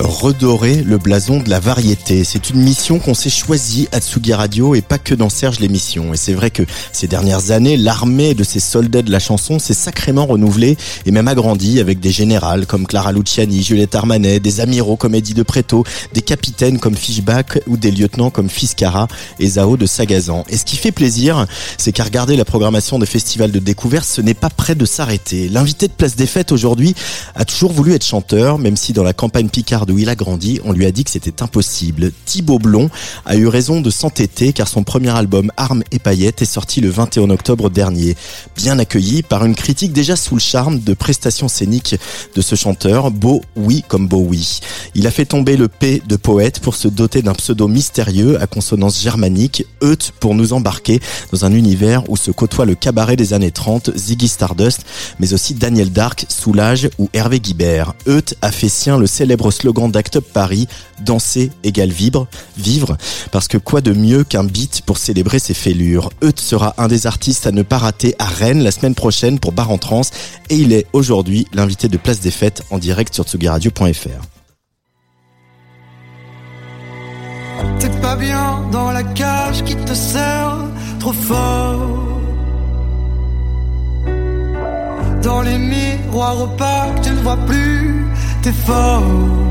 Redorer le blason de la variété. C'est une mission qu'on s'est choisie à Tsugi Radio et pas que dans Serge l'émission. Et c'est vrai que ces dernières années, l'armée de ces soldats de la chanson s'est sacrément renouvelée et même agrandie avec des générales comme Clara Luciani, Juliette Armanet, des amiraux comme Eddie de Preto, des capitaines comme Fishback ou des lieutenants comme Fiscara et Zao de Sagazan. Et ce qui fait plaisir, c'est qu'à regarder la programmation des festivals de découverte, ce n'est pas près de s'arrêter. L'invité de Place des Fêtes aujourd'hui a toujours voulu être chanteur, même si dans la campagne Picarde où il a grandi, on lui a dit que c'était impossible. Thibaut Blond a eu raison de s'entêter car son premier album Armes et paillettes est sorti le 21 octobre dernier. Bien accueilli par une critique déjà sous le charme de prestations scéniques de ce chanteur, beau oui comme beau oui. Il a fait tomber le P de poète pour se doter d'un pseudo mystérieux à consonance germanique, Eut pour nous embarquer dans un univers où se côtoient le cabaret des années 30, Ziggy Stardust, mais aussi Daniel Dark, Soulage ou Hervé Guibert. Eut a fait sien le célèbre slogan d'Act Up Paris, danser égale vivre, vivre, parce que quoi de mieux qu'un beat pour célébrer ses fêlures? Eut sera un des artistes à ne pas rater à Rennes la semaine prochaine pour Bar en Trans, et il est aujourd'hui l'invité de Place des Fêtes en direct sur tsugiradio.fr. T'es dans la cage qui te tu ne vois plus tes.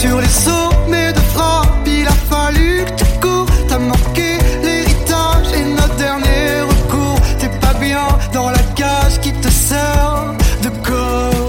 Sur les sommets de frappe, il a fallu que tu cours. T'as manqué l'héritage et notre dernier recours. T'es pas bien dans la cage qui te sert de corps.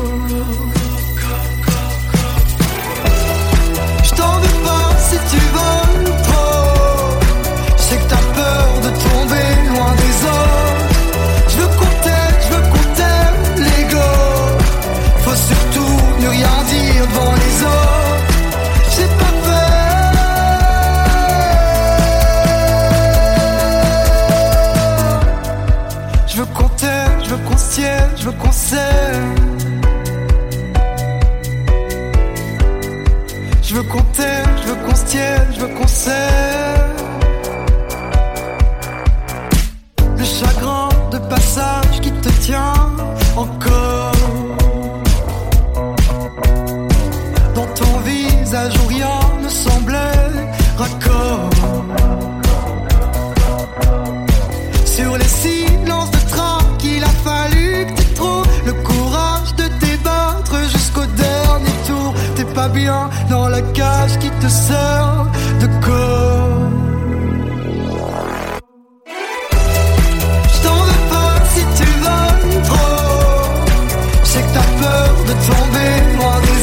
Je veux qu'on. Je veux qu'on je veux qu'on. Le chagrin de passage qui te tient encore. Dans la cage qui te sert de corps. Je t'en veux pas si tu voles trop. Je sais que t'as peur de tomber loin des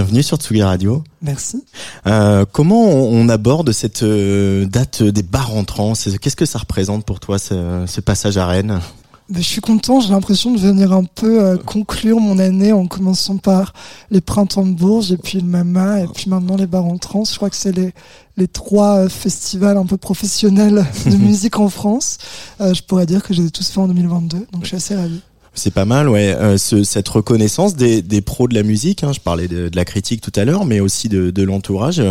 Bienvenue sur Tsugi Radio. Merci. Euh, comment on, aborde cette euh, date des bars entrants? Qu'est-ce que ça représente pour toi ce, ce passage à Rennes? Ben, je suis content, j'ai l'impression de venir un peu euh, conclure mon année en commençant par les printemps de Bourges et puis le Mama et puis maintenant les bars en trans. Je crois que c'est les, les trois festivals un peu professionnels de musique en France. Euh, je pourrais dire que je les ai tous faits en 2022, donc je suis assez ravi. C'est pas mal, ouais. ce, cette reconnaissance des, des, pros de la musique. Hein, je parlais de, de, la critique tout à l'heure, mais aussi de, de l'entourage.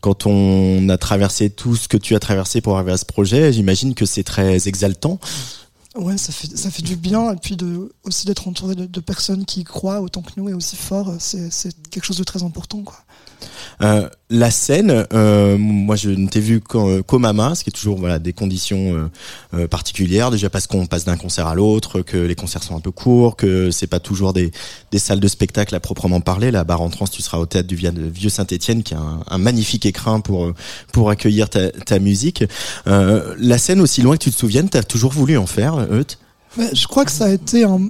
Quand on a traversé tout ce que tu as traversé pour arriver à ce projet, j'imagine que c'est très exaltant. Ouais, ça fait, ça fait du bien. Et puis de, aussi d'être entouré de, de, personnes qui y croient autant que nous et aussi fort, c'est quelque chose de très important. Quoi. Euh, la scène, euh, moi je ne t'ai vu qu'au Mama, ce qui est toujours voilà des conditions euh, particulières. Déjà parce qu'on passe d'un concert à l'autre, que les concerts sont un peu courts, que c'est pas toujours des, des salles de spectacle à proprement parler. La barre en trans, tu seras au théâtre du Vieux Saint-Étienne, qui a un, magnifique écrin pour pour accueillir ta, ta musique. la scène, aussi loin que tu te souviennes, t'as toujours voulu en faire, Euth je crois que ça a été un,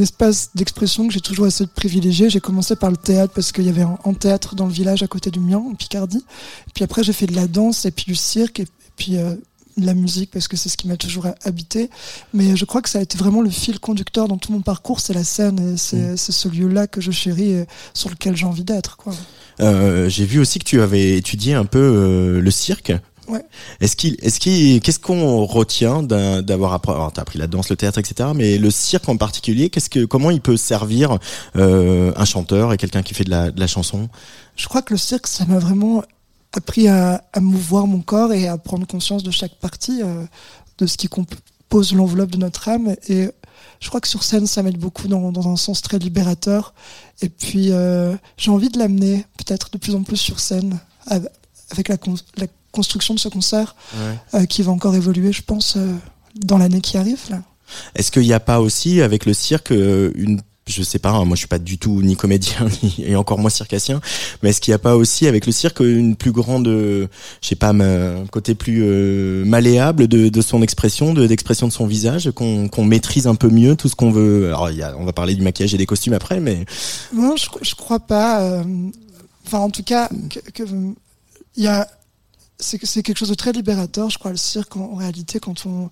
espace d'expression que j'ai toujours essayé de privilégier. J'ai commencé par le théâtre parce qu'il y avait un, théâtre dans le village à côté du mien, en Picardie. Puis après, j'ai fait de la danse et puis du cirque et, puis euh, de la musique parce que c'est ce qui m'a toujours habité. Mais je crois que ça a été vraiment le fil conducteur dans tout mon parcours. C'est la scène et c'est mm. ce lieu-là que je chéris et sur lequel j'ai envie d'être. Euh, j'ai vu aussi que tu avais étudié un peu euh, le cirque Ouais. Est-ce qu'il, est-ce qu'il, qu'est-ce qu'on retient d'avoir appris, alors t'as appris la danse, le théâtre, etc. Mais le cirque en particulier, qu'est-ce que, comment il peut servir euh, un chanteur et quelqu'un qui fait de la, de la chanson? Je crois que le cirque, ça m'a vraiment appris à, à mouvoir mon corps et à prendre conscience de chaque partie, euh, de ce qui compose l'enveloppe de notre âme. Et je crois que sur scène, ça m'aide beaucoup dans, dans un sens très libérateur. Et puis, euh, j'ai envie de l'amener peut-être de plus en plus sur scène avec la, la construction de ce concert euh, qui va encore évoluer, je pense, euh, dans l'année qui arrive. là. Est-ce qu'il n'y a pas aussi avec le cirque euh, une je sais pas, hein, moi je suis pas du tout ni comédien ni, et encore moins circassien, mais est-ce qu'il n'y a pas aussi avec le cirque une plus grande, je sais pas, un côté plus malléable de, de, son expression, de d'expression de son visage, qu'on qu'on maîtrise un peu mieux tout ce qu'on veut? Alors y a, on va parler du maquillage et des costumes après, mais non, je, je crois pas. Enfin, en tout cas, que, il y a c'est quelque chose de très libérateur, je crois, le cirque, en, réalité, quand on,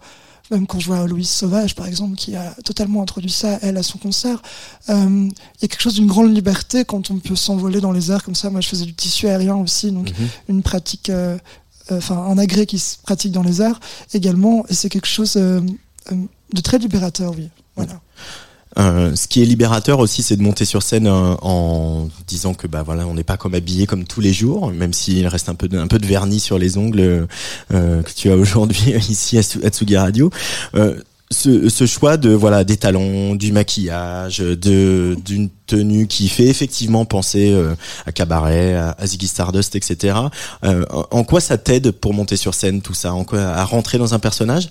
même quand je vois Louise Sauvage, par exemple, qui a totalement introduit ça, elle, à son concert, euh, il y a quelque chose d'une grande liberté quand on peut s'envoler dans les airs comme ça. Moi, je faisais du tissu aérien aussi, donc mhm. une pratique, euh, euh, enfin, un agrès qui se pratique dans les airs également, et c'est quelque chose de très libérateur, oui. Voilà. Euh, ce qui est libérateur aussi, c'est de monter sur scène euh, en disant que bah voilà, on n'est pas comme habillé comme tous les jours, même s'il reste un peu de, un peu de vernis sur les ongles euh, que tu as aujourd'hui ici à Tsugi Radio. Ce, ce, choix de voilà des talons, du maquillage, de d'une tenue qui fait effectivement penser à cabaret, à, à, Ziggy Stardust, etc. en quoi ça t'aide pour monter sur scène tout ça? En quoi à rentrer dans un personnage?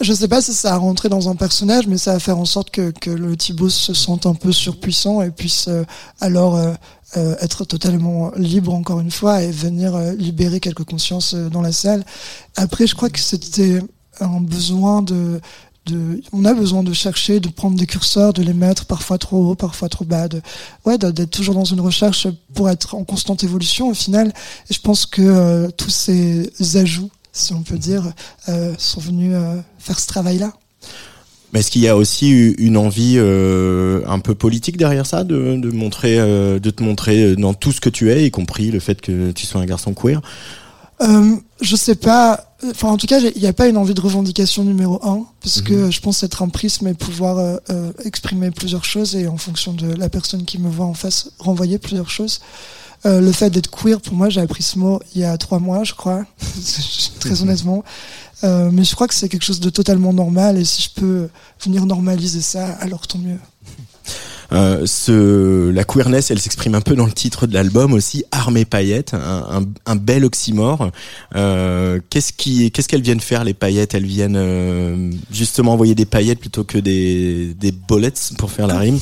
Je sais pas si ça a rentré dans un personnage, mais ça va faire en sorte que, que le Thibaut se sente un peu surpuissant et puisse euh, alors euh, euh, être totalement libre encore une fois et venir libérer quelques consciences dans la salle. Après, je crois que c'était un besoin de, de, on a besoin de chercher, de prendre des curseurs, de les mettre parfois trop haut, parfois trop bas, de, ouais, d'être toujours dans une recherche pour être en constante évolution au final. Et je pense que tous ces ajouts si on peut dire, euh, sont venus euh, faire ce travail-là. Mais est-ce qu'il y a aussi une envie euh, un peu politique derrière ça, de, de montrer, de te montrer dans tout ce que tu es, y compris le fait que tu sois un garçon queer? Euh, Je sais pas. Enfin, en tout cas, il n'y a pas une envie de revendication numéro un, parce que mhm. je pense être un prisme et pouvoir exprimer plusieurs choses et en fonction de la personne qui me voit en face, renvoyer plusieurs choses. Euh, le fait d'être queer, pour moi, j'ai appris ce mot il y a trois mois, je crois, très honnêtement. Euh, mais je crois que c'est quelque chose de totalement normal et si je peux venir normaliser ça, alors tant mieux. Euh, ce, la queerness, elle s'exprime un peu dans le titre de l'album aussi, Armée paillettes, un, un, bel oxymore. Euh, qu'est-ce qui, qu'est-ce qu'elles viennent faire les paillettes? Elles viennent euh, justement envoyer des paillettes plutôt que des, des pour faire la rime?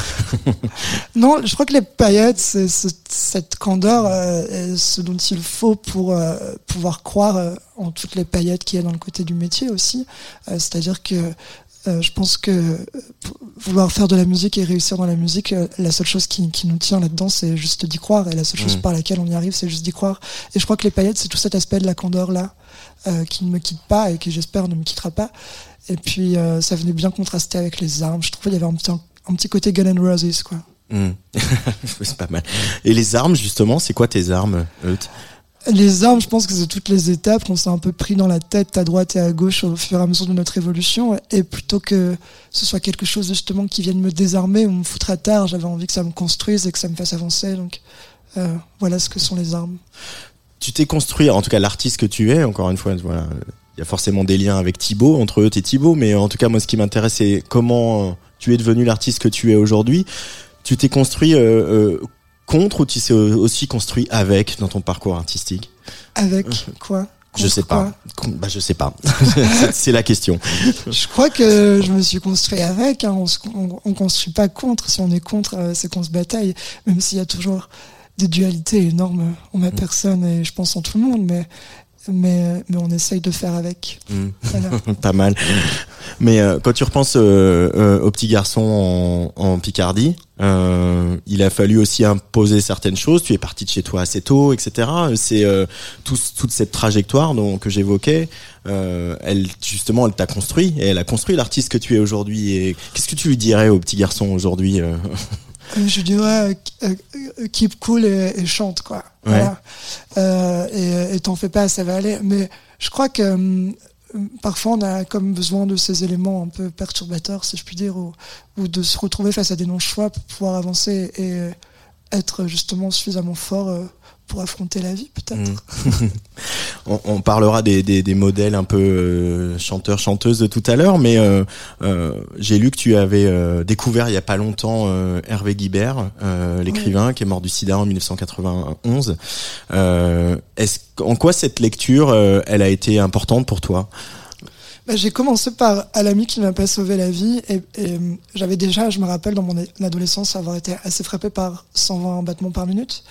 non, je crois que les paillettes, c'est cette candeur, euh, ce dont il faut pour euh, pouvoir croire en toutes les paillettes qu'il y a dans le côté du métier aussi. C'est-à-dire que je pense que euh, vouloir faire de la musique et réussir dans la musique, euh, la seule chose qui, qui nous tient là-dedans, c'est juste d'y croire. Et la seule chose Mm. par laquelle on y arrive, c'est juste d'y croire. Et je crois que les paillettes, c'est tout cet aspect de la candeur là, euh, qui ne me quitte pas et qui j'espère ne me quittera pas. Et puis euh, ça venait bien contraster avec les armes. Je trouvais qu'il y avait un petit, un petit côté Gun and Roses quoi. Hmm. c'est pas mal. Et les armes, justement, c'est quoi tes armes, Euth Les armes, je pense que c'est toutes les étapes qu'on s'est un peu pris dans la tête à droite et à gauche au fur et à mesure de notre évolution. Et plutôt que ce soit quelque chose justement qui vienne me désarmer ou me foutre à terre, j'avais envie que ça me construise et que ça me fasse avancer. Donc euh, voilà ce que sont les armes. Tu t'es construit, en tout cas l'artiste que tu es, encore une fois, voilà, il y a forcément des liens avec Thibaut, entre Euth et Thibaut, mais en tout cas, moi, ce qui m'intéresse, c'est comment tu es devenu l'artiste que tu es aujourd'hui. Tu t'es construit euh, euh, contre ou tu t'es aussi construit avec dans ton parcours artistique Avec quoi? Je sais pas. Bah, je sais pas. C'est- c'est la question. Je crois que je me suis construit avec. Hein. On, se, on, on construit pas contre. Si on est contre, euh, c'est qu'on se bataille. Même s'il y a toujours des dualités énormes en ma personne et je pense en tout le monde, mais mais mais on essaye de faire avec. Hmm. Voilà. pas mal. Mais euh, quand tu repenses euh, euh, au petit garçon en, en Picardie, euh, il a fallu aussi imposer certaines choses. Tu es parti de chez toi assez tôt, etc. C'est euh, tout- toute cette trajectoire dont, que j'évoquais. Euh, elle justement, elle t'a construit et elle a construit l'artiste que tu es aujourd'hui. Et qu'est-ce que tu lui dirais au petit garçon aujourd'hui je dirais euh, euh, keep cool et, et chante quoi. Voilà. Euh, et t'en fais pas, ça va aller. Mais je crois que hum, parfois on a comme besoin de ces éléments un peu perturbateurs, si je puis dire, ou, ou de se retrouver face à des non-choix pour pouvoir avancer et euh, être justement suffisamment fort euh, pour affronter la vie, peut-être. on, on parlera des, des, des modèles un peu euh, chanteurs chanteuses de tout à l'heure, mais euh, euh, j'ai lu que tu avais découvert il y a pas longtemps Hervé Guibert, l'écrivain qui est mort du SIDA en 1991. Euh, est-ce en quoi cette lecture elle a été importante pour toi? Bah, j'ai commencé par à l'ami qui ne m'a pas sauvé la vie et, et, j'avais déjà, je me rappelle dans mon adolescence avoir été assez frappé par 120 battements par minute,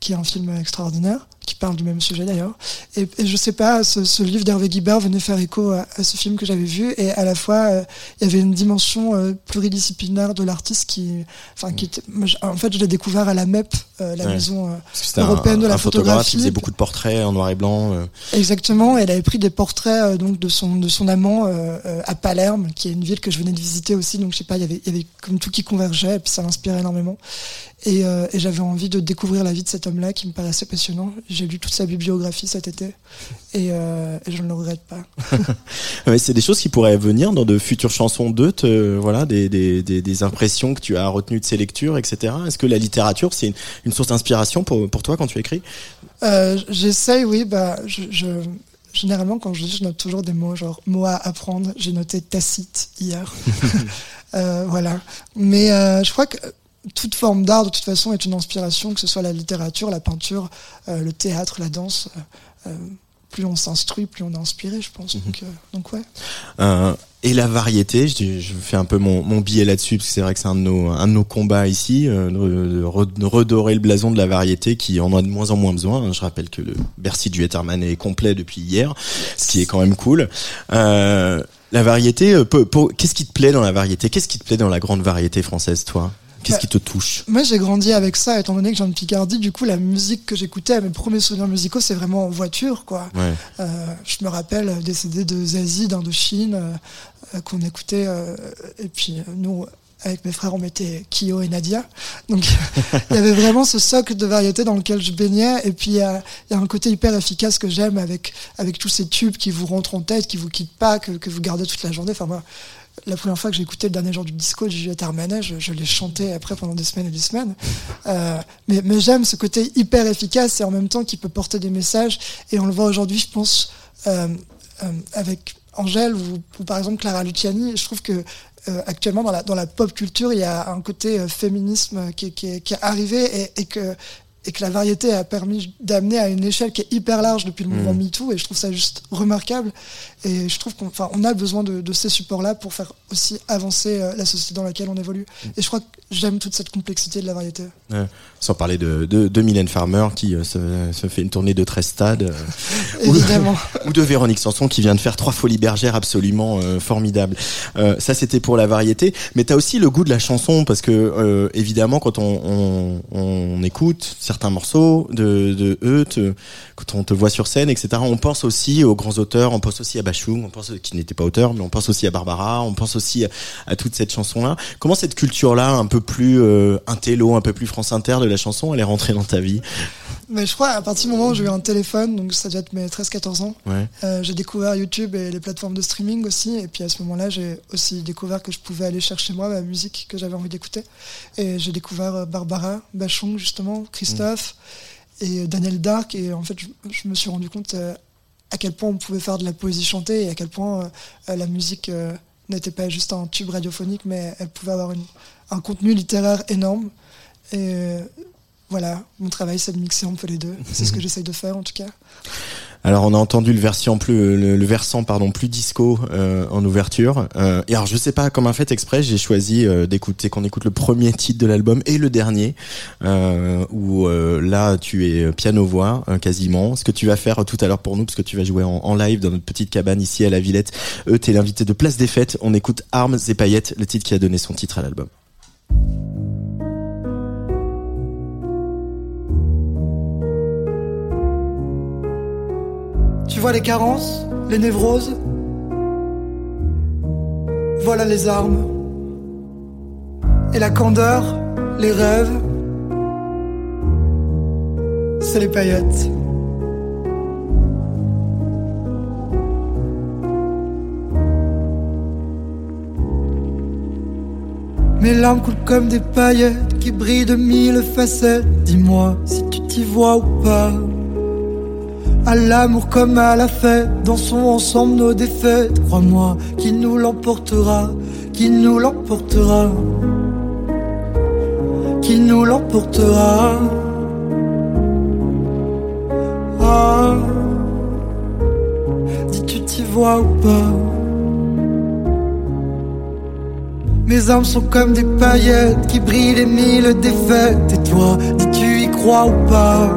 qui est un film extraordinaire, qui parle du même sujet d'ailleurs. Et, et je sais pas, ce, ce livre d'Hervé Guibert venait faire écho à, à ce film que j'avais vu et à la fois euh, il y avait une dimension euh, pluridisciplinaire de l'artiste qui, enfin qui était, moi, je- en fait je l'ai découvert à la MEP, euh, la Ouais. maison un, Européenne de la un photographe photographie. qui faisait beaucoup de portraits en noir et blanc. Exactement, elle avait pris des portraits donc de son de son amant à Palerme, qui est une ville que je venais de visiter aussi. Donc je sais pas, il y avait il y avait comme tout qui convergeait et puis ça m'inspirait énormément. Et, et j'avais envie de découvrir la vie de cet homme-là qui me paraissait passionnant. J'ai lu toute sa bibliographie cet été et, euh, et je ne le regrette pas. Ouais, c'est des choses qui pourraient venir dans de futures chansons d'eux, voilà, des, des, des, des impressions que tu as retenues de ces lectures, etc. Est-ce que la littérature, c'est une, une source d'inspiration pour, pour toi quand tu écris? Euh, J'essaye, oui, bah je, je généralement quand je lis, je note toujours des mots, genre mots à apprendre. J'ai noté tacite hier. Euh, voilà. Mais euh, je crois que toute forme d'art, de toute façon, est une inspiration, que ce soit la littérature, la peinture, euh, le théâtre, la danse. euh, euh, plus on s'instruit, plus on est inspiré, je pense. Donc, euh, donc ouais. Euh, et la variété, je, je fais un peu mon, mon billet là-dessus, parce que c'est vrai que c'est un de nos, un de nos combats ici, euh, de, de re- de redorer le blason de la variété qui en a de moins en moins besoin. Je rappelle que le Bercy du Etterman est complet depuis hier, ce qui est quand même cool. Euh, la variété, qu'est-ce qui te plaît dans la variété? Qu'est-ce qui te plaît dans la grande variété française, toi? Qu'est-ce Bah, qui te touche Moi, j'ai grandi avec ça, étant donné que viens de Picardie. Du coup, la musique que j'écoutais, mes premiers souvenirs musicaux, c'est vraiment en voiture, quoi. Ouais. Euh, je me rappelle des CD de Zazie, d'Indochine, euh, qu'on écoutait. euh, et puis, nous, avec mes frères, on mettait Kyo et Nadia. Donc, il y avait vraiment ce socle de variété dans lequel je baignais. Et puis, il y y a un côté hyper efficace que j'aime avec, avec tous ces tubes qui vous rentrent en tête, qui vous quittent pas, que, que vous gardez toute la journée. Enfin, moi, la première fois que j'ai écouté le dernier jour du disco de Juliette Armanet, je, l'ai chanté après pendant des semaines et des semaines. Euh, mais j'aime ce côté hyper efficace et en même temps qui peut porter des messages. Et on le voit aujourd'hui, je pense, euh, euh, avec Angèle ou, par exemple Clara Luciani. Je trouve que actuellement dans la, pop culture, il y a un côté féminisme qui, est- arrivé et que et que la variété a permis d'amener à une échelle qui est hyper large depuis le mouvement MeToo et je trouve ça juste remarquable et je trouve qu'on on a besoin de, de ces supports-là pour faire aussi avancer euh, la société dans laquelle on évolue et je crois que j'aime toute cette complexité de la variété. Sans parler de, de, de Mylène Farmer qui euh, se, se fait une tournée de 13 stades. euh, ou- Évidemment. ou de Véronique Sanson qui vient de faire trois folies bergères absolument formidables. Ça c'était pour la variété, mais t'as aussi le goût de la chanson parce que évidemment quand on, on, on écoute certains morceaux de, de eux, te- quand on te voit sur scène, etc. On pense aussi aux grands auteurs, on pense aussi à Bachung, on pense qui n'était pas auteur, mais on pense aussi à Barbara, on pense aussi à, à toute cette chanson-là. Comment cette culture-là, un peu plus euh, intello, un peu plus France Inter de la chanson, elle est rentrée dans ta vie? Mais je crois à partir du moment où j'ai eu un téléphone, donc ça doit être mes 13-14 ans, Ouais. euh, j'ai découvert YouTube et les plateformes de streaming aussi. Et puis à ce moment-là, j'ai aussi découvert que je pouvais aller chercher moi ma musique que j'avais envie d'écouter. Et j'ai découvert euh, Barbara, Bachung justement, Christophe et Daniel Dark. Et en fait, je, je me suis rendu compte euh, à quel point on pouvait faire de la poésie chantée et à quel point euh, la musique euh, n'était pas juste un tube radiophonique, mais elle pouvait avoir une- un contenu littéraire énorme. Et euh, voilà, mon travail, c'est de mixer un peu les deux. C'est ce que j'essaye de faire en tout cas. Alors on a entendu le version plus le, versant pardon plus disco euh, en ouverture. Euh, et alors je sais pas comme un fait exprès j'ai choisi euh, d'écouter qu'on écoute le premier titre de l'album et le dernier euh, où euh, là tu es piano voix euh, quasiment. Ce que tu vas faire tout à l'heure pour nous parce que tu vas jouer en, en live dans notre petite cabane ici à la Villette. Eux t'es l'invité de Place des Fêtes. On écoute Armes et paillettes le titre qui a donné son titre à l'album. Tu vois les carences, les névroses? Voilà les armes. Et la candeur, les rêves, c'est les paillettes. Mes larmes coulent comme des paillettes qui brillent de mille facettes. Dis-moi si tu t'y vois ou pas. À l'amour comme à la fête, dansons ensemble nos défaites. Crois-moi, qui nous l'emportera, qui nous l'emportera, qui nous l'emportera. Ah, dis tu t'y vois ou pas? Mes armes sont comme des paillettes qui brillent les mille défaites. Et toi, dis tu y crois ou pas?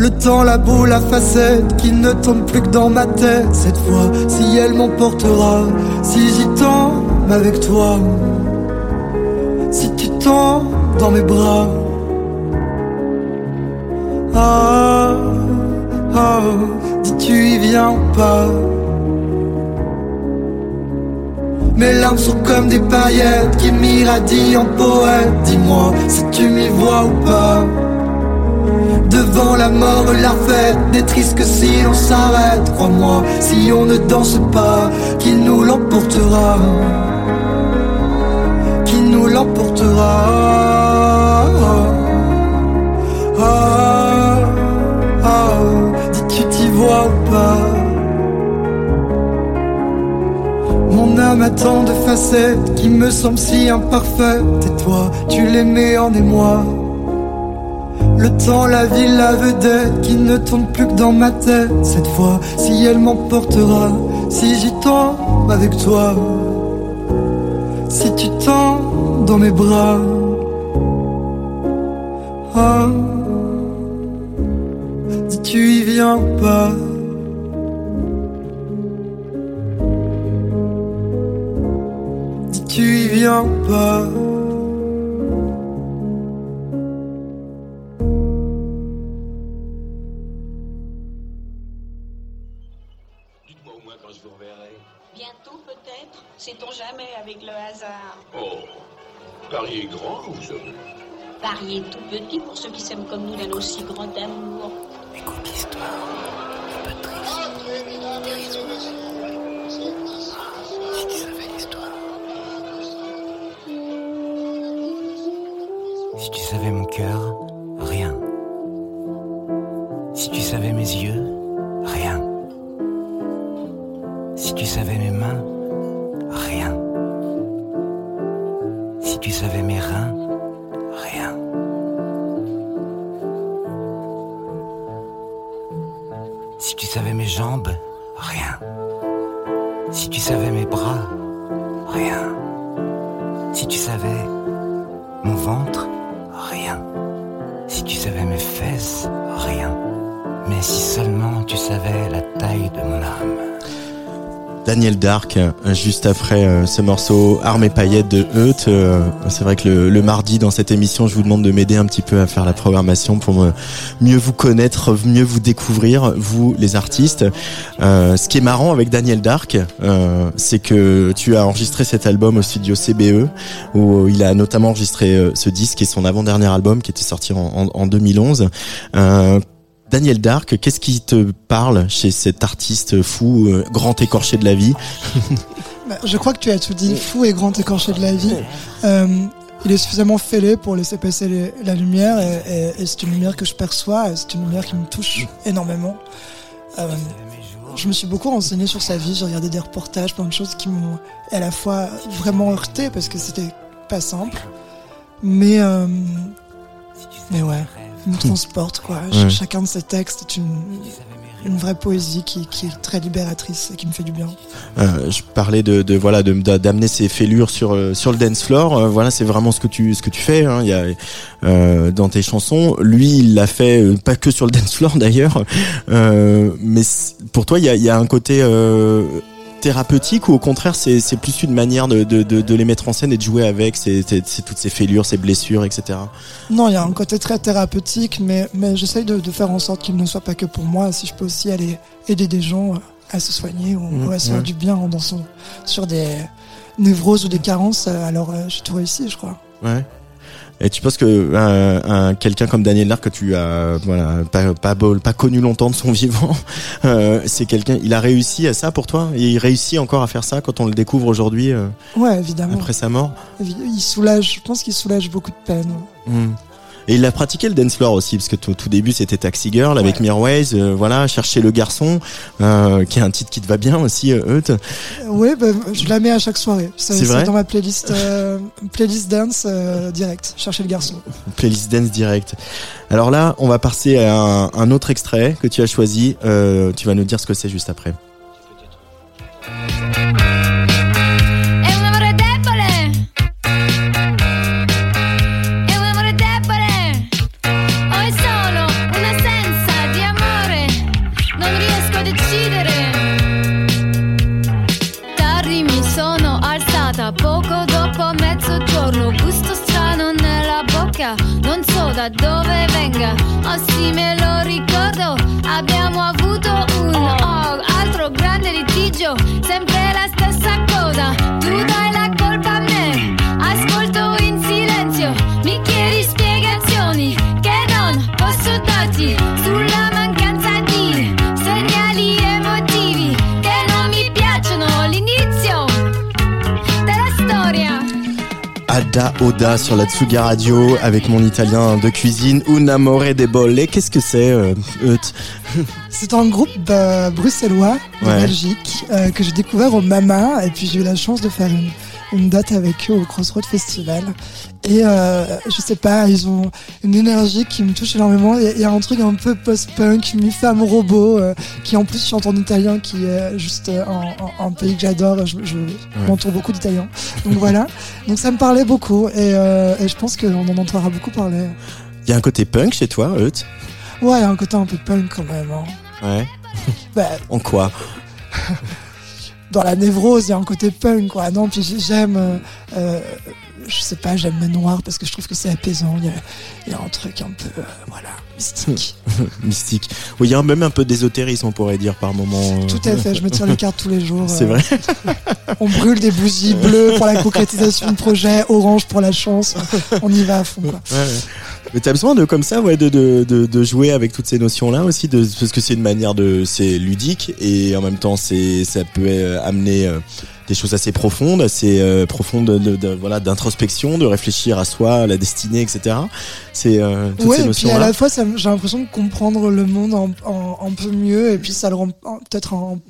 Le temps, la boule, la facette qui ne tombe plus que dans ma tête. Cette fois, si elle m'emportera, si j'y tombe avec toi, si tu tombes dans mes bras. Ah, ah, dis tu y viens ou pas? Mes larmes sont comme des paillettes qui m'irradient en poète. Dis-moi si tu m'y vois ou pas. Devant la mort, la fête n'est triste que si l'on s'arrête. Crois-moi, si on ne danse pas, qui nous l'emportera Qui nous l'emportera Ah, ah, dis tu t'y vois ou pas Mon âme a tant de facettes qui me semblent si imparfaites. Et toi, tu les mets en émoi. Le temps, la ville, la vedette qui ne tourne plus que dans ma tête. Cette fois, si elle m'emportera, si j'y tombe avec toi, si tu tombes dans mes bras. Ah, dis tu y viens pas. Tu y viens pas. Paris est tout petit pour ceux qui s'aiment comme nous d'un aussi grand amour. Si tu savais mon cœur, rien. Si tu savais mes yeux, Dark, euh, juste après euh, ce morceau Armes et paillettes de Eut. Euh, c'est vrai que le, mardi dans cette émission, je vous demande de m'aider un petit peu à faire la programmation pour mieux vous connaître, mieux vous découvrir, vous les artistes. Euh, ce qui est marrant avec Daniel Dark, c'est que tu as enregistré cet album au studio CBE, où il a notamment enregistré ce disque est son avant-dernier album qui était sorti en, en- en 2011. Euh, Daniel Dark, qu'est-ce qui te parle chez cet artiste fou, euh, grand écorché de la vie Bah, je crois que tu as tout dit, fou et grand écorché de la vie. Euh, il est suffisamment fêlé pour laisser passer les- la lumière et, et- et c'est une lumière que je perçois c'est une lumière qui me touche énormément. Euh, je me suis beaucoup renseigné sur sa vie, j'ai regardé des reportages, plein de choses qui m'ont à la fois vraiment heurté parce que c'était pas simple, mais mais ouais, il me transporte quoi. Ouais. Chacun de ses textes est une, une vraie poésie qui, qui est très libératrice et qui me fait du bien. Euh, je parlais de, de voilà de d'a- d'amener ses fêlures sur euh, sur le dance floor. Euh, voilà, c'est vraiment ce que tu ce que tu fais. Hein. Il y a euh, dans tes chansons. Lui, il l'a fait pas que sur le dance floor d'ailleurs. Mais pour toi, il y a, il y a un côté thérapeutique ou au contraire, c'est c'est plus une manière de, de, de, de les mettre en scène et de jouer avec c'est c'est toutes ces fêlures, ces blessures, etc. Non, il y a un côté très thérapeutique, mais, mais j'essaye de, faire en sorte qu'il ne soit pas que pour moi. Si je peux aussi aller aider des gens euh, à se soigner ou, Mmh, ou à se faire ouais. du bien en dansant sur des névroses ou des carences, euh, alors j'ai tout réussi, je crois. Ouais. Et tu penses que euh, un, quelqu'un comme Daniel Lark que tu as voilà pas pas, bol- pas connu longtemps de son vivant, euh, c'est quelqu'un. Il a réussi à ça pour toi? Et il réussit encore à faire ça quand on le découvre aujourd'hui euh, Ouais, évidemment. après sa mort? Il soulage, je pense qu'il soulage beaucoup de peine. Hmm. Et il a pratiqué le dance floor aussi parce que tout, tout début c'était Taxi Girl avec Ouais. Mirways, euh, voilà chercher le garçon, euh, qui est un titre qui te va bien aussi. Euh, Eut. Euh, Ouais, bah, je la mets à chaque soirée. C'est dans ma playlist, playlist dance direct. Chercher le garçon. playlist dance direct. Alors là, on va passer à un, un autre extrait que tu as choisi. Tu vas nous dire ce que c'est juste après. Da dove venga. Oh sì, me lo ricordo. Abbiamo avuto un oh, altro grande litigio. Sempre la stessa cosa. Tu dai la colpa a me. Ascolto in silenzio. Mi chiedi spiegazioni che non posso darti sulla Ada Oda sur la Tsuga Radio avec mon italien de cuisine Un amore de bolle. Qu'est-ce que c'est, euh, C'est un groupe euh, bruxellois de Ouais. Belgique euh, que j'ai découvert au Mama et puis j'ai eu la chance de faire une, une date avec eux au Crossroad Festival. Et euh, je sais pas, ils ont une énergie qui me touche énormément. Il y a- il y, a un truc un peu post-punk, mi-femme robot, euh, qui en plus chante en italien, qui est juste euh, un, un- un pays que j'adore. Je, je m'entoure beaucoup d'italien. Donc voilà. Donc ça me parlait beaucoup et, euh, et je pense qu'on en entendra beaucoup parler. Il y a un côté punk chez toi, Eut Ouais, il y a un côté un peu punk quand même. hein. Ouais. Bah, En quoi? dans la névrose, il y a un côté punk, quoi. Non, puis j'aime, euh, euh, je sais pas, j'aime le noir parce que je trouve que c'est apaisant. Il y a, il y a un truc un peu, euh, voilà, mystique. Mystique. Oui, il y a même un peu d'ésotérisme, on pourrait dire, par moment. euh. Tout à fait, je me tire les cartes tous les jours. C'est euh, vrai. On brûle des bougies bleues pour la concrétisation de projet, orange pour la chance. On y va à fond, quoi. Ouais, ouais. Mais t'as besoin de comme ça, ouais, de, de, de, de jouer avec toutes ces notions-là aussi, de, parce que c'est une manière de, c'est ludique et en même temps c'est, ça peut euh, amener euh, des choses assez profondes, assez euh, profondes, de, de- voilà, d'introspection, de réfléchir à soi, à la destinée, etc. C'est euh, toutes Ouais, ces et puis à la fois, j'ai l'impression de comprendre le monde un, un- un peu mieux, et puis ça le rend peut-être un,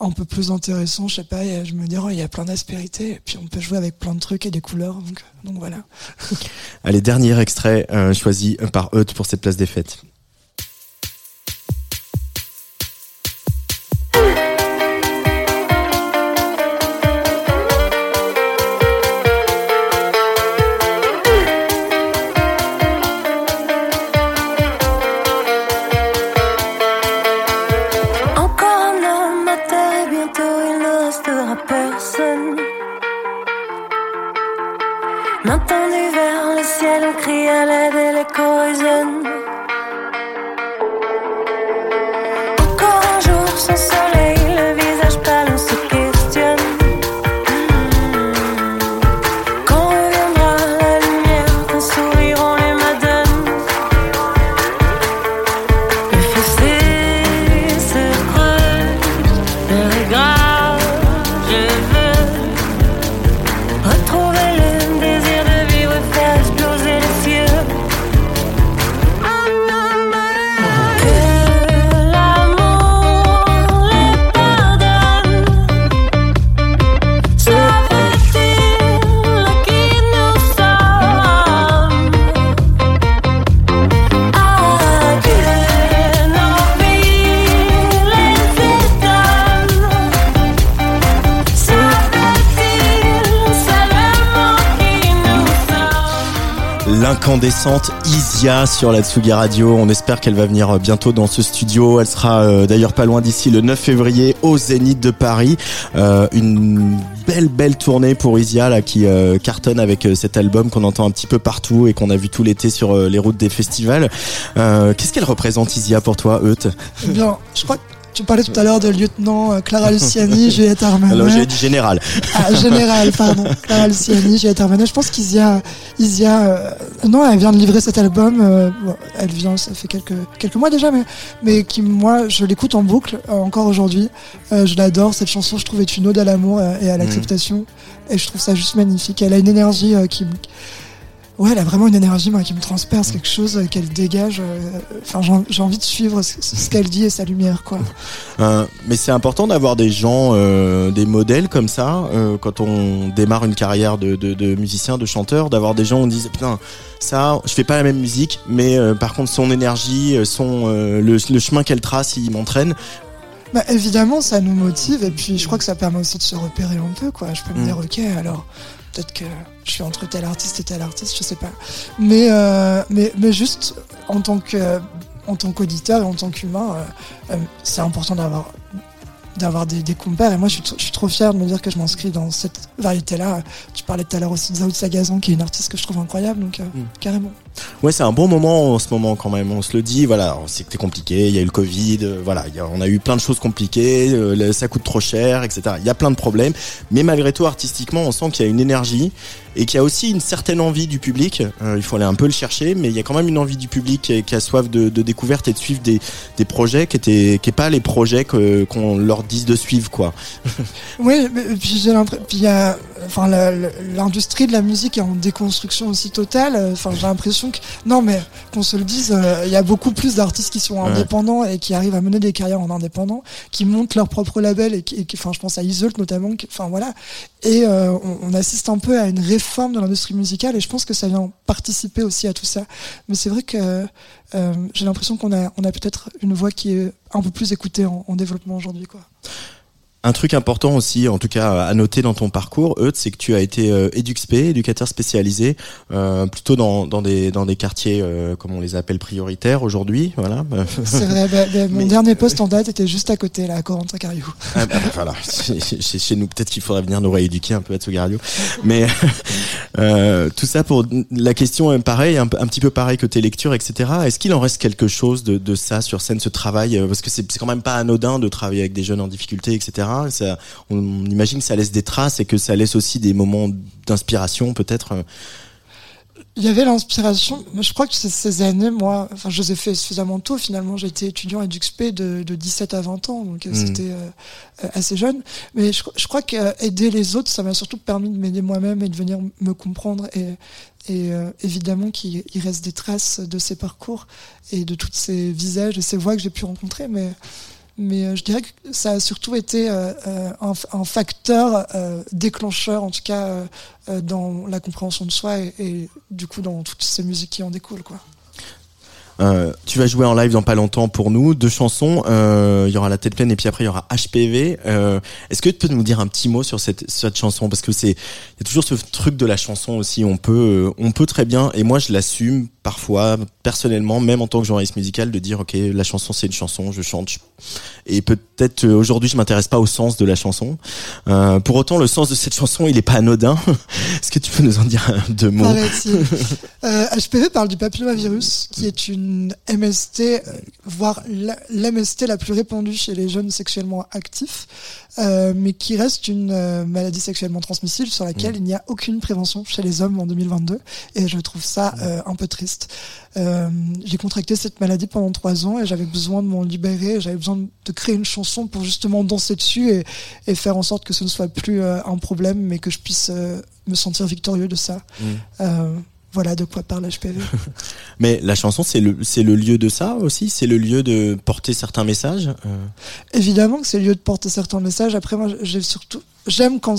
un peu plus intéressant. Je sais pas, et je me dis, oh, il y a plein d'aspérités, et puis on peut jouer avec plein de trucs et des couleurs, donc, donc voilà. Allez, dernier extrait euh, choisi par Eut pour cette place des fêtes. L'incandescente Isia sur la Tsugi Radio. On espère qu'elle va venir bientôt dans ce studio. Elle sera euh, d'ailleurs pas loin d'ici le 9 février au Zénith de Paris. Euh, une belle belle tournée pour Isia là qui euh, cartonne avec euh, cet album qu'on entend un petit peu partout et qu'on a vu tout l'été sur euh, les routes des festivals. Euh, Qu'est-ce qu'elle représente Isia pour toi, Euth Eh bien, je crois tu parlais tout à l'heure de lieutenant euh, Clara Luciani, Juliette Armanet. Alors j'ai dit général. Ah, général, pardon. Clara Luciani, Juliette Armanet. Je pense qu'Isia, Isia, euh, non, elle vient de livrer cet album. euh, bon, elle vient, ça fait quelques quelques mois déjà, mais mais qui, moi, je l'écoute en boucle euh, encore aujourd'hui. Euh, je l'adore cette chanson. Je trouve est une ode à l'amour et à l'acceptation, et je trouve ça juste magnifique. Elle a une énergie qui Ouais, elle a vraiment une énergie moi, qui me transperce, quelque chose qu'elle dégage. euh, Enfin, j'ai envie de suivre ce, qu'elle dit et sa lumière, quoi. Euh, mais c'est important d'avoir des gens, euh, des modèles comme ça, quand on démarre une carrière de, musicien, de chanteur, d'avoir des gens où on dit putain, ça, je fais pas la même musique, mais par contre son énergie, son le chemin qu'elle trace, il m'entraîne. Bah, évidemment, ça nous motive et puis je crois que ça permet aussi de se repérer un peu, quoi. Je peux me Mm. dire, ok, alors peut-être que je suis entre tel artiste et tel artiste, je sais pas. Mais euh, mais mais juste en tant que en tant qu'auditeur et en tant qu'humain, euh, euh, c'est important d'avoir d'avoir des, des compères et moi je suis, tr- je suis trop fier de me dire que je m'inscris dans cette variété là tu parlais tout à l'heure aussi de Zaoud Sagazan qui est une artiste que je trouve incroyable donc euh, Mm. carrément Ouais, c'est un bon moment en ce moment quand même. On se le dit, voilà, c'est compliqué. Il y a eu le Covid, euh, voilà, on a eu plein de choses compliquées. euh, ça coûte trop cher, etc. Il y a plein de problèmes, mais malgré tout, artistiquement, on sent qu'il y a une énergie et qu'il y a aussi une certaine envie du public. Euh, il faut aller un peu le chercher, mais il y a quand même une envie du public qui, a- soif de, découverte et de suivre des, projets qui étaient, pas les projets qu'on leur dise de suivre, quoi. Oui, puis j'ai l'impression, enfin, l'industrie de la musique est en déconstruction aussi totale. Enfin, j'ai l'impression que, non, mais qu'on se le dise, euh, il y a beaucoup plus d'artistes qui sont Ouais. indépendants et qui arrivent à mener des carrières en indépendant, qui montent leur propre label et qui, enfin, je pense à Isolt notamment, enfin voilà. Et euh, on, on assiste un peu à une réforme de l'industrie musicale et je pense que ça vient participer aussi à tout ça. Mais c'est vrai que euh, j'ai l'impression qu'on a, on a peut-être une voix qui est un peu plus écoutée en, en développement aujourd'hui, quoi. Un truc important aussi, en tout cas à noter dans ton parcours, Euth, c'est que tu as été euh, EduxP, éducateur spécialisé, euh, plutôt dans, dans des dans des quartiers, euh, comme on les appelle prioritaires aujourd'hui, voilà. C'est vrai, bah, bah, mon Mais- dernier poste en date était juste à côté, là, à Corentin-Cariou. Ah, bah, voilà, chez, nous peut-être qu'il faudrait venir nous rééduquer un peu à Tsugario. Mais euh, tout ça pour la question est pareil, un, petit peu pareil que tes lectures, etc. Est-ce qu'il en reste quelque chose de, de ça sur scène, ce travail? Parce que c'est quand même pas anodin de travailler avec des jeunes en difficulté, etc. Ça, on, on imagine que ça laisse des traces et que ça laisse aussi des moments d'inspiration peut-être. euh. Il y avait l'inspiration, mais je crois que ces années, moi, enfin, je les ai fait suffisamment tôt, finalement, j'étais étudiant à Duxp de, de 17 à 20 ans, donc euh, Mm. c'était euh, assez jeune. Mais je, je crois qu'aider les autres, ça m'a surtout permis de m'aider moi-même et de venir me comprendre. Et, et euh, évidemment qu'il il reste des traces de ces parcours et de tous ces visages et ces voix que j'ai pu rencontrer, mais mais euh, je dirais que ça a surtout été euh, euh, un, facteur déclencheur, en tout cas dans la compréhension de soi et, du coup dans toutes ces musiques qui en découlent. Euh, tu vas jouer en live dans pas longtemps pour nous, deux chansons. Euh, il y aura la tête pleine et puis après il y aura HPV. Euh, Est-ce que tu peux nous dire un petit mot sur cette, cette chanson? Parce que c'est il y a toujours ce truc de la chanson aussi. On peut euh, on peut très bien et moi je l'assume parfois personnellement même en tant que journaliste musical de dire ok la chanson c'est une chanson, je chante et peut-être euh, aujourd'hui je m'intéresse pas au sens de la chanson. Pour autant le sens de cette chanson il est pas anodin. Est-ce que tu peux nous en dire deux mots? HPV parle du papillomavirus, qui est une MST, euh, voire l'MST la plus répandue chez les jeunes sexuellement actifs, euh, mais qui reste une euh, maladie sexuellement transmissible sur laquelle il n'y a aucune prévention chez les hommes en 2022. Et je trouve ça euh, un peu triste. J'ai contracté cette maladie pendant trois ans et j'avais besoin de m'en libérer. J'avais besoin de créer une chanson pour justement danser dessus et, et faire en sorte que ce ne soit plus un problème, mais que je puisse me sentir victorieux de ça. Mm. Voilà de quoi parle HPV. Mais la chanson, c'est le, c'est le lieu de ça aussi? C'est le lieu de porter certains messages Euh, Évidemment que c'est le lieu de porter certains messages. Après, moi, j'ai surtout, j'aime quand,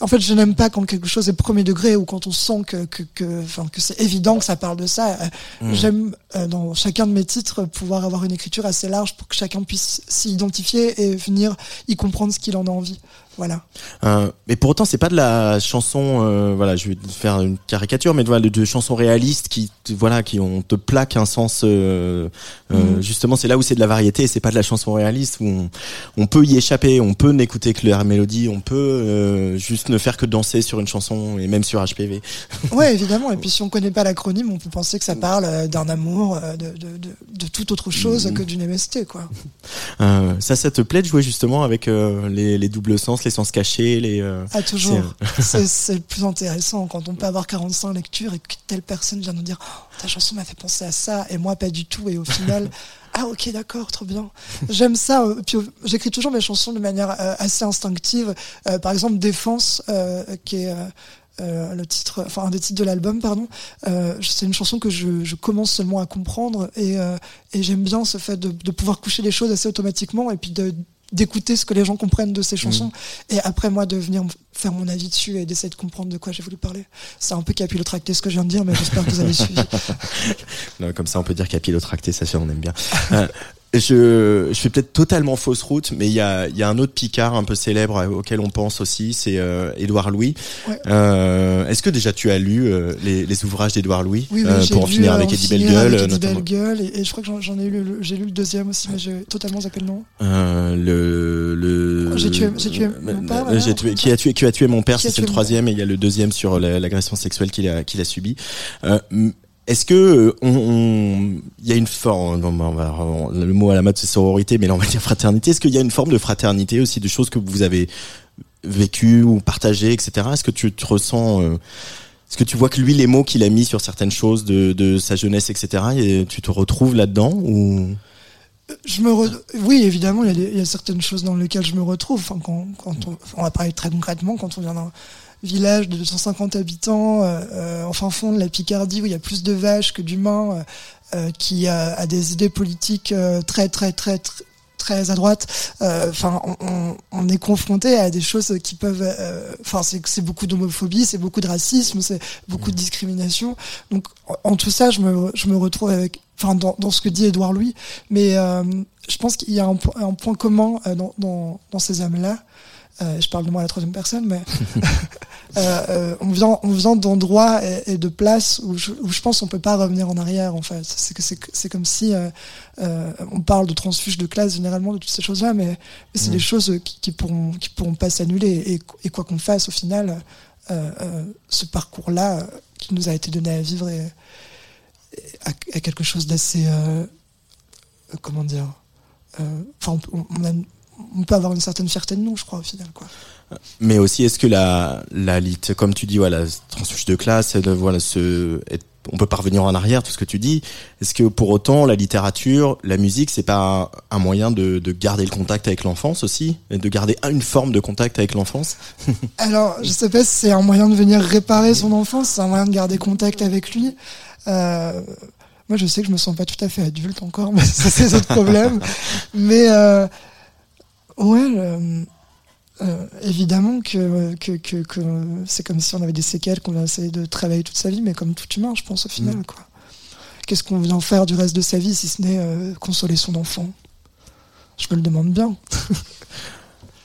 en fait, je n'aime pas quand quelque chose est premier degré ou quand on sent que, que, que, enfin, que c'est évident que ça parle de ça. Euh, Mm. J'aime, euh, dans chacun de mes titres, pouvoir avoir une écriture assez large pour que chacun puisse s'y identifier et venir y comprendre ce qu'il en a envie. Voilà. Euh, mais pour autant, c'est pas de la chanson. euh, voilà, je vais faire une caricature, mais de, de, de chansons réalistes qui, voilà, qui ont te plaque un sens. euh, Mhm. Justement, c'est là où c'est de la variété. C'est pas de la chanson réaliste où on, on peut y échapper, on peut n'écouter que la mélodie, on peut euh, juste ne faire que danser sur une chanson et même sur HPV. Ouais, évidemment. Et puis, si on connaît pas l'acronyme, on peut penser que ça parle euh, d'un amour, euh, de, de, de, de toute autre chose que d'une MST, quoi. Euh, ça, ça te plaît de jouer justement avec euh, les, les doubles sens, les sens cachés, les. Ah, toujours. c'est- plus intéressant quand on peut avoir 45 lectures et que telle personne vient nous dire Oh, ta chanson m'a fait penser à ça et moi pas du tout. Et au final, ah ok, d'accord, trop bien. J'aime ça. euh, Puis euh, j'écris toujours mes chansons de manière euh, assez instinctive. Euh, par exemple, Défense, euh, qui est. euh, euh, le titre, enfin un des titres de l'album, pardon. Euh, c'est une chanson que je, je commence seulement à comprendre et, euh, et j'aime bien ce fait de, de pouvoir coucher les choses assez automatiquement et puis de d'écouter ce que les gens comprennent de ces chansons et après moi de venir faire mon avis dessus et d'essayer de comprendre de quoi j'ai voulu parler. C'est un peu capillotracté ce que je viens de dire, mais j'espère que vous avez suivi. Non, comme ça, on peut dire capillotracté, ça fait, on aime bien. Euh, je, je fais peut-être totalement fausse route, mais il y a, y a un autre Picard un peu célèbre auquel on pense aussi, c'est euh, Édouard Louis. Ouais. Euh, Est-ce que déjà tu as lu euh, les, les ouvrages d'Édouard Louis Oui, oui, euh, pour en lu, finir euh, avec Eddie Bellegueule, Eddie Bellegueule, et, et je crois que j'en- ai lu, le- j'ai lu le deuxième aussi, mais j'ai totalement zappé le nom. Euh, le, le J'ai tué- j'ai tué euh, mon père, voilà. j'ai tué- qui a tué qui a tué mon père c'est tué le troisième et il y a le deuxième sur la- l'agression sexuelle qu'il a qu'il a subi euh, est-ce que euh, y a une forme on- le mot à la mode c'est sororité mais là on va dire fraternité. Est-ce qu'il y a une forme de fraternité aussi de choses que vous avez vécues ou partagées etc est-ce que tu te ressens euh, est-ce que tu vois que lui les mots qu'il a mis sur certaines choses de, sa jeunesse etc et tu te retrouves là-dedans ou? Je me Oui, évidemment, il y, a certaines choses dans lesquelles je me retrouve. Enfin, quand, on, on va parler très concrètement, quand on vient village de 250 habitants, euh, euh, en fin fond de la Picardie, où il y a plus de vaches que d'humains, euh, euh, qui a, a des idées politiques euh, très, très, très, très très à droite. Euh, Enfin, on, on- on est confronté à des choses qui peuvent. euh, Enfin, c'est c'est beaucoup d'homophobie, c'est beaucoup de racisme, c'est beaucoup de discrimination. Donc, en, tout ça, je me, je me retrouve avec. Enfin, dans, dans ce que dit Édouard Louis, mais euh, je pense qu'il y a un, un point commun euh, dans, dans, dans ces âmes-là. Euh, je parle de moi à la troisième personne, mais euh, euh, on vient, on vient d'endroits et, et de places où je, où je pense qu'on peut pas revenir en arrière. En fait, c'est que c'est comme si on parle de transfuge de classe généralement de toutes ces choses-là, mais, mais c'est Mm. des choses qui, qui pourront qui pourront pas s'annuler. Et, et quoi qu'on fasse, au final, ce parcours-là qui nous a été donné à vivre est, est- a, a quelque chose d'assez euh, comment dire. euh, Enfin, on, a- on peut avoir une certaine fierté de nous, je crois, au final, quoi. Mais aussi, est-ce que la, la lit, comme tu dis, voilà, transfuge de classe, de, voilà, ce, être- on peut pas revenir en arrière, tout ce que tu dis. Est-ce que pour autant, la littérature, la musique, c'est pas un, un moyen de, de garder le contact avec l'enfance aussi, et de garder une forme de contact avec l'enfance? Alors, je sais pas si c'est un moyen de venir réparer son enfance, c'est un moyen de garder contact avec lui. Euh, moi, je sais que je me sens pas tout à fait adulte encore, mais ça, c'est autre problème. Mais, euh, ouais, le- euh, évidemment que, que, que, que c'est comme si on avait des séquelles qu'on va essayer de travailler toute sa vie, mais comme tout humain, je pense, au final, Mm. quoi. qu'est-ce qu'on vient faire du reste de sa vie si ce n'est euh, consoler son enfant? Je me le demande bien.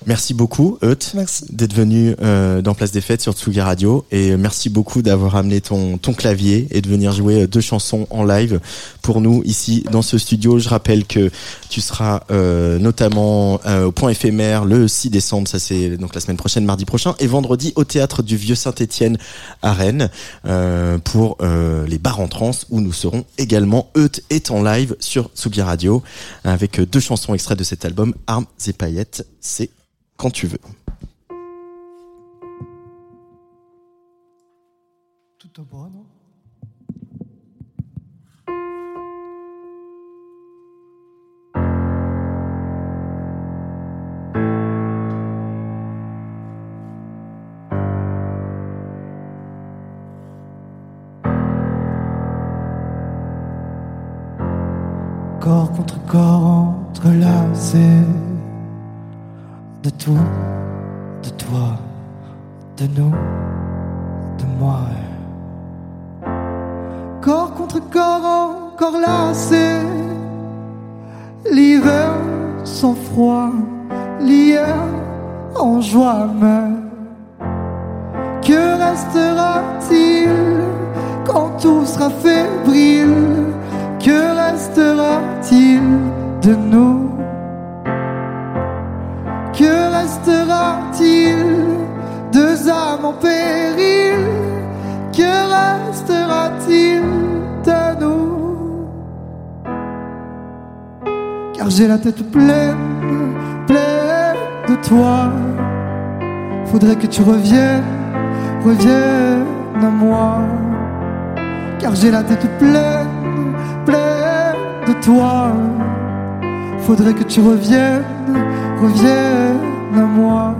Merci beaucoup, Euth, d'être venu euh, dans Place des Fêtes sur Tsugi Radio. Et euh, merci beaucoup d'avoir amené ton, ton clavier et de venir jouer euh, deux chansons en live pour nous ici dans ce studio. Je rappelle que tu seras euh, notamment euh, au point éphémère le 6 décembre, ça c'est donc la semaine prochaine, mardi prochain, et vendredi au théâtre du Vieux Saint-Étienne à Rennes euh, pour euh, les bars en trance où nous serons également. Euth est en live sur Tsugi Radio avec deux chansons extraites de cet album, Armes et paillettes. C'est quand tu veux. Tout bois, non? Corps contre corps entrelacés de tout, de toi, de nous, de moi. Corps contre corps encore lassés, l'hiver sans froid, l'hier en joie, mais que restera-t-il quand tout sera fébrile? Que restera-t-il de nous? Deux âmes en péril Que restera-t-il de nous? Car j'ai la tête pleine, pleine de toi Faudrait que tu reviennes, reviennes à moi Car j'ai la tête pleine pleine de toi. Faudrait que tu reviennes, reviennes à moi.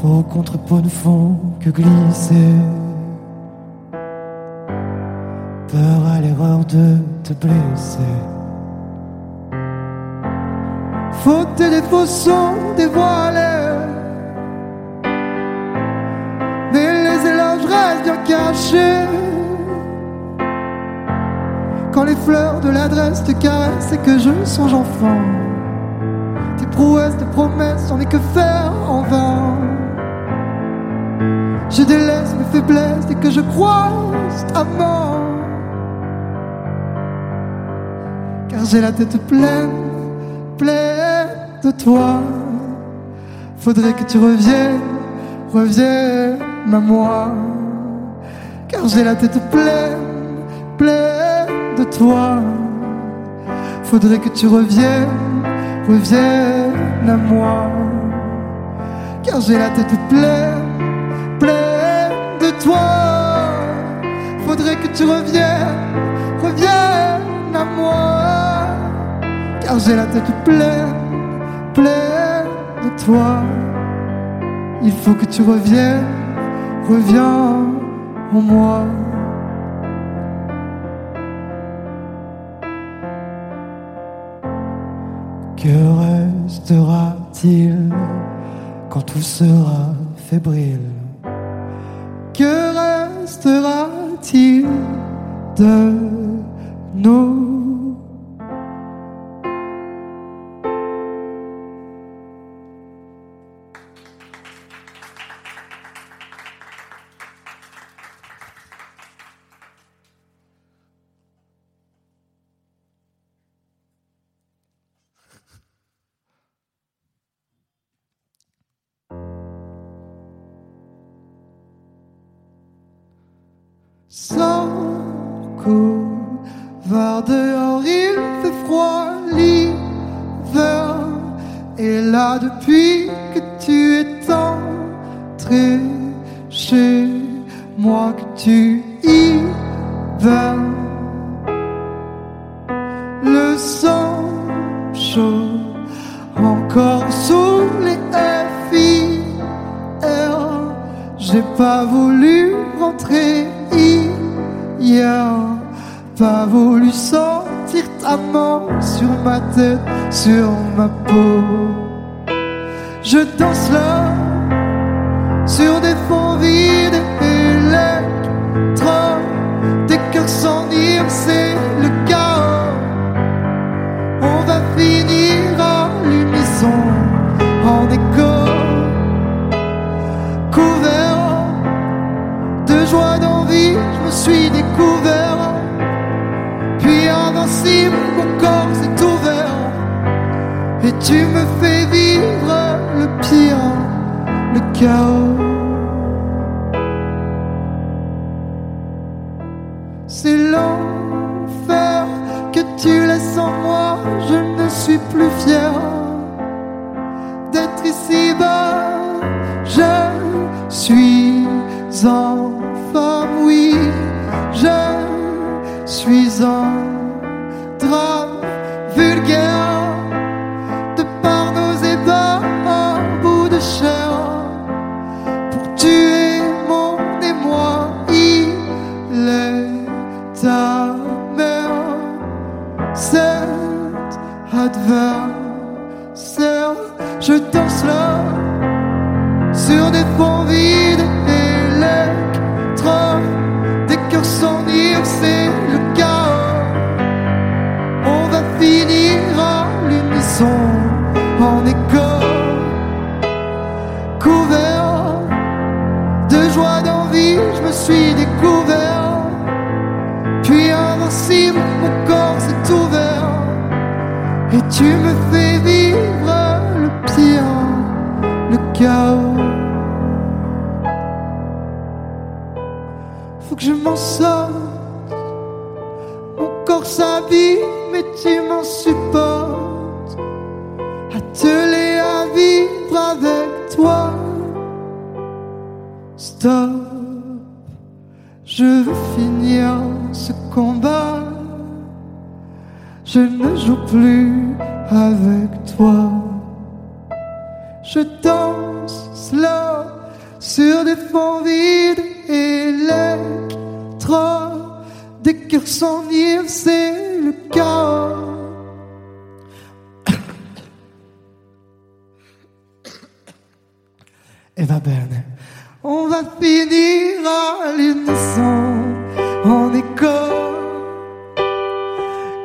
Peau contre peau ne font que glisser. Peur à l'erreur de te blesser. Faute et défauts sont dévoilés. Mais les éloges restent bien cachés. Quand les fleurs de l'adresse te caressent et que je songe enfant, tes prouesses, tes promesses, j'en ai que faire en vain. Je délaisse mes faiblesses dès que je croise ta main. Car j'ai la tête pleine, pleine de toi. Faudrait que tu reviennes, reviennes à moi. Car j'ai la tête pleine, pleine de toi. Faudrait que tu reviennes, reviennes à moi. Car j'ai la tête pleine, Faudrait que tu reviennes, reviennes à moi. Car j'ai la tête pleine, pleine de toi. Il faut que tu reviennes, reviens en moi. Que restera-t-il quand tout sera fébrile? Que restera-t-il de nous? Tête, sur ma peau. Je danse là sur des fonds vides électro. Des cœurs s'enivrent, c'est le tu me fais vivre le pire, le chaos. C'est l'enfer que tu laisses en moi. Je ne suis plus fier d'être ici bas. Je suis en femme, oui. Je suis un drame adversaire. Je danse là sur des fonds vides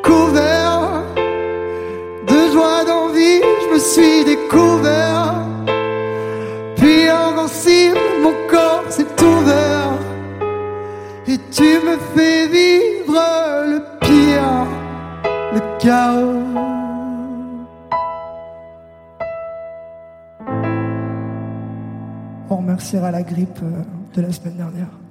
couvert de joie, d'envie. Je me suis découvert, puis invincible, mon corps s'est ouvert. Et tu me fais vivre le pire, le chaos. On remerciera la grippe de la semaine dernière.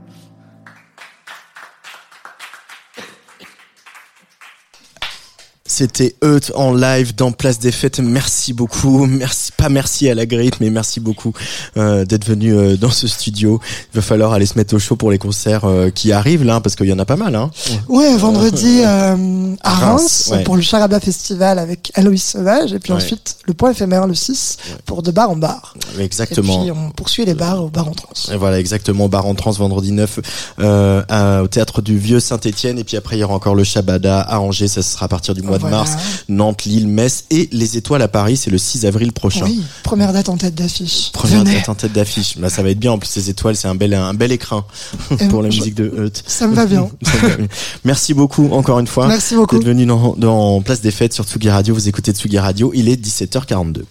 C'était Eut en live dans Place des Fêtes. Merci beaucoup. Merci, pas merci à la grippe, mais merci beaucoup euh, d'être venu euh, dans ce studio. Il va falloir aller se mettre au chaud pour les concerts euh, qui arrivent là, parce qu'il y en a pas mal. Hein. Ouais, vendredi à Reims, ouais. pour le Charabia Festival avec Aloïs Sauvage, et puis Ouais. ensuite le point éphémère le 6 pour de bar en bar. Exactement. Et puis on poursuit les bars au bar en trans. Et voilà, exactement. Bar en trans vendredi 9 euh, à- au théâtre du Vieux Saint-Étienne. Et puis après, il y aura encore le Shabada à Angers. Ça sera à partir du mois Voilà. mars. Nantes, Lille, Metz et les Étoiles à Paris. C'est le 6 avril prochain. Oui, première date en tête d'affiche. Première Venez. date en tête d'affiche. Bah, ça va être bien. En plus, les étoiles, c'est un bel, un bel écrin pour la je- musique de Eut. Ça me va bien. Ça me va bien. Merci beaucoup, encore une fois. Merci beaucoup. D'être venu dans, dans Place des Fêtes sur Tsugi Radio. Vous écoutez Tsugi Radio. Il est 17h42.